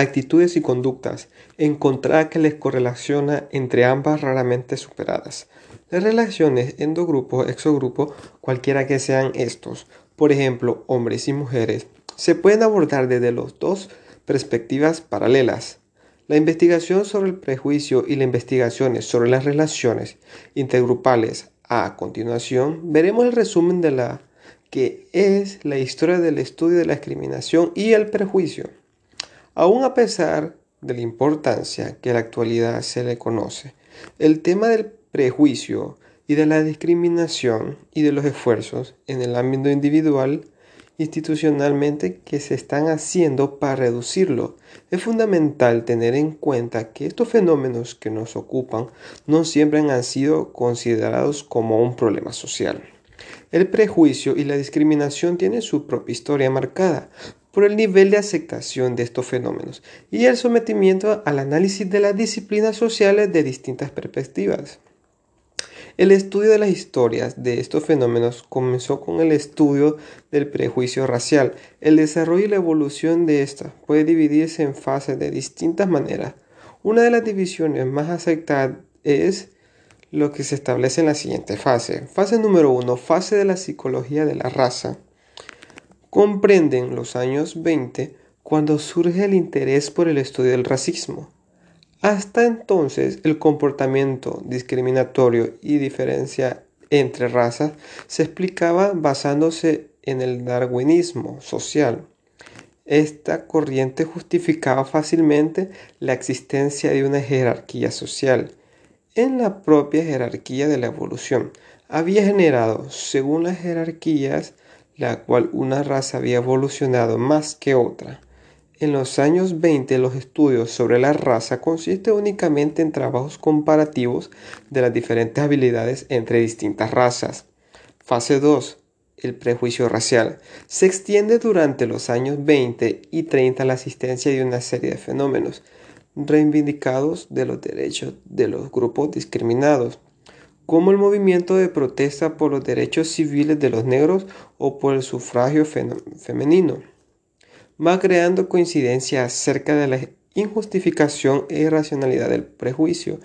actitudes y conductas, encontrar que les correlaciona entre ambas raramente superadas. Las relaciones endogrupo, exogrupo, cualquiera que sean estos, por ejemplo, hombres y mujeres, se pueden abordar desde las dos perspectivas paralelas. La investigación sobre el prejuicio y las investigaciones sobre las relaciones intergrupales. A continuación, veremos el resumen de la que es la historia del estudio de la discriminación y el prejuicio. Aún a pesar de la importancia que en la actualidad se le conoce, el tema del prejuicio y de la discriminación y de los esfuerzos en el ámbito individual institucionalmente que se están haciendo para reducirlo. Es fundamental tener en cuenta que estos fenómenos que nos ocupan no siempre han sido considerados como un problema social. El prejuicio y la discriminación tienen su propia historia marcada por el nivel de aceptación de estos fenómenos y el sometimiento al análisis de las disciplinas sociales de distintas perspectivas. El estudio de las historias de estos fenómenos comenzó con el estudio del prejuicio racial. El desarrollo y la evolución de esta puede dividirse en fases de distintas maneras. Una de las divisiones más aceptadas es lo que se establece en la siguiente fase. Fase número uno, fase de la psicología de la raza. Comprenden los años 20 cuando surge el interés por el estudio del racismo. Hasta entonces, el comportamiento discriminatorio y diferencia entre razas se explicaba basándose en el darwinismo social. Esta corriente justificaba fácilmente la existencia de una jerarquía social. En la propia jerarquía de la evolución había generado, según las jerarquías, la cual una raza había evolucionado más que otra. En los años 20 los estudios sobre la raza consisten únicamente en trabajos comparativos de las diferentes habilidades entre distintas razas. Fase 2. El prejuicio racial. Se extiende durante los años 20 y 30 la asistencia de una serie de fenómenos reivindicados de los derechos de los grupos discriminados, como el movimiento de protesta por los derechos civiles de los negros o por el sufragio femenino va creando coincidencia acerca de la injustificación e irracionalidad del prejuicio,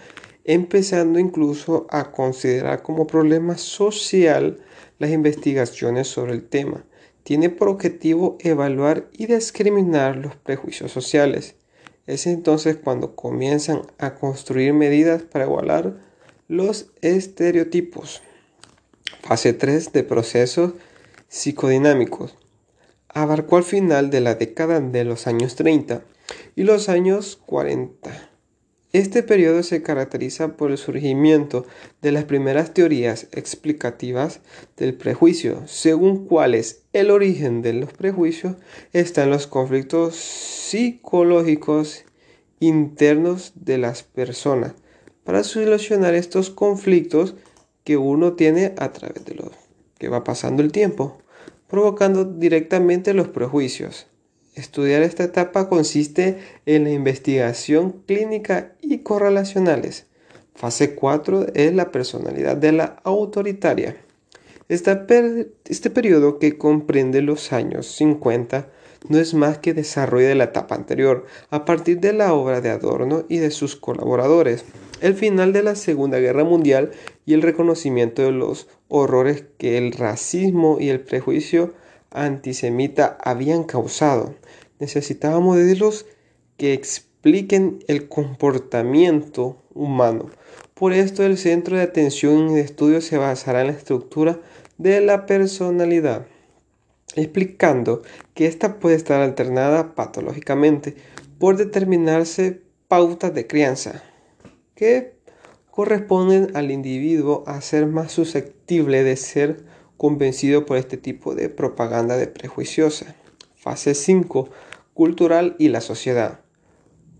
empezando incluso a considerar como problema social las investigaciones sobre el tema. Tiene por objetivo evaluar y discriminar los prejuicios sociales. Es entonces cuando comienzan a construir medidas para igualar los estereotipos. Fase 3 de procesos psicodinámicos abarcó al final de la década de los años 30 y los años 40. Este periodo se caracteriza por el surgimiento de las primeras teorías explicativas del prejuicio, según cuales el origen de los prejuicios está en los conflictos psicológicos internos de las personas. Para solucionar estos conflictos que uno tiene a través de lo que va pasando el tiempo provocando directamente los prejuicios. Estudiar esta etapa consiste en la investigación clínica y correlacionales. Fase 4 es la personalidad de la autoritaria. este periodo que comprende los años 50 no es más que desarrollo de la etapa anterior, a partir de la obra de Adorno y de sus colaboradores, el final de la Segunda Guerra Mundial y el reconocimiento de los horrores que el racismo y el prejuicio antisemita habían causado. Necesitábamos modelos que expliquen el comportamiento humano. Por esto el centro de atención y de estudio se basará en la estructura de la personalidad explicando que ésta puede estar alternada patológicamente por determinarse pautas de crianza que corresponden al individuo a ser más susceptible de ser convencido por este tipo de propaganda de prejuiciosa. Fase 5. Cultural y la sociedad.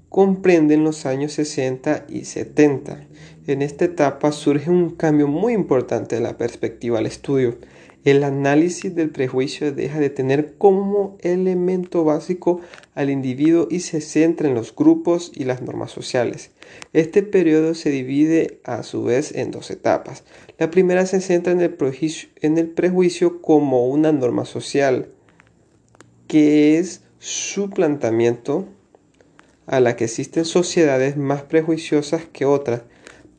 Comprenden los años 60 y 70. En esta etapa surge un cambio muy importante de la perspectiva al estudio el análisis del prejuicio deja de tener como elemento básico al individuo y se centra en los grupos y las normas sociales. Este periodo se divide a su vez en dos etapas. La primera se centra en el prejuicio, en el prejuicio como una norma social, que es su planteamiento a la que existen sociedades más prejuiciosas que otras,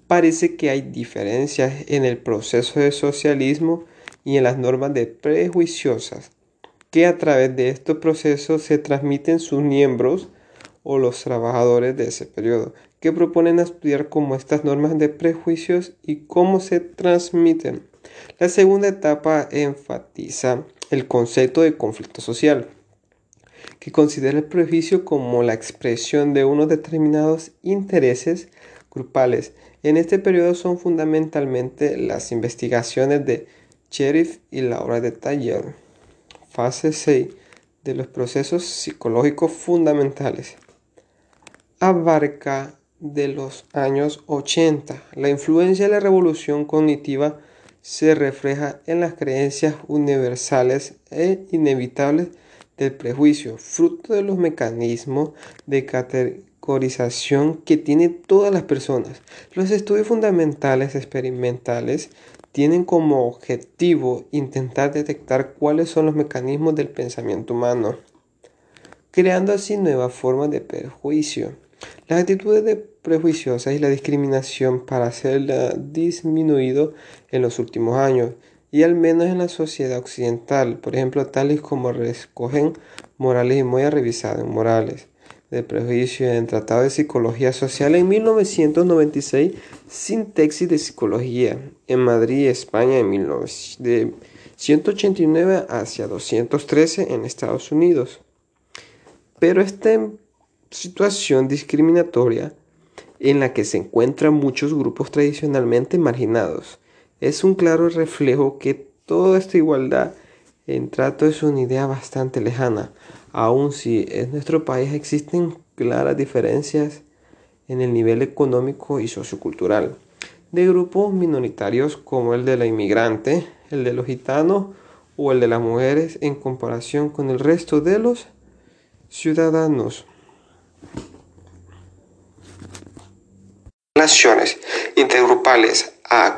parece que hay diferencias en el proceso de socialismo y en las normas de prejuiciosas que a través de estos procesos se transmiten sus miembros o los trabajadores de ese periodo, que proponen estudiar cómo estas normas de prejuicios y cómo se transmiten. La segunda etapa enfatiza el concepto de conflicto social, que considera el prejuicio como la expresión de unos determinados intereses grupales. En este periodo son fundamentalmente las investigaciones de Sheriff y la obra de Taller. Fase 6 de los procesos psicológicos fundamentales. Abarca de los años 80. La influencia de la revolución cognitiva se refleja en las creencias universales e inevitables del prejuicio, fruto de los mecanismos de categorización que tienen todas las personas. Los estudios fundamentales experimentales tienen como objetivo intentar detectar cuáles son los mecanismos del pensamiento humano, creando así nuevas formas de prejuicio. Las actitudes de prejuiciosas y la discriminación para hacerla disminuido en los últimos años y al menos en la sociedad occidental, por ejemplo, tales como recogen Morales y Moya revisado en Morales de prejuicio en Tratado de Psicología Social en 1996, Sintaxis de Psicología en Madrid, España, en 1989 hacia 213 en Estados Unidos. Pero esta situación discriminatoria en la que se encuentran muchos grupos tradicionalmente marginados es un claro reflejo que toda esta igualdad en trato es una idea bastante lejana, aun si en nuestro país existen claras diferencias en el nivel económico y sociocultural de grupos minoritarios como el de la inmigrante, el de los gitanos o el de las mujeres en comparación con el resto de los ciudadanos. Relaciones intergrupales a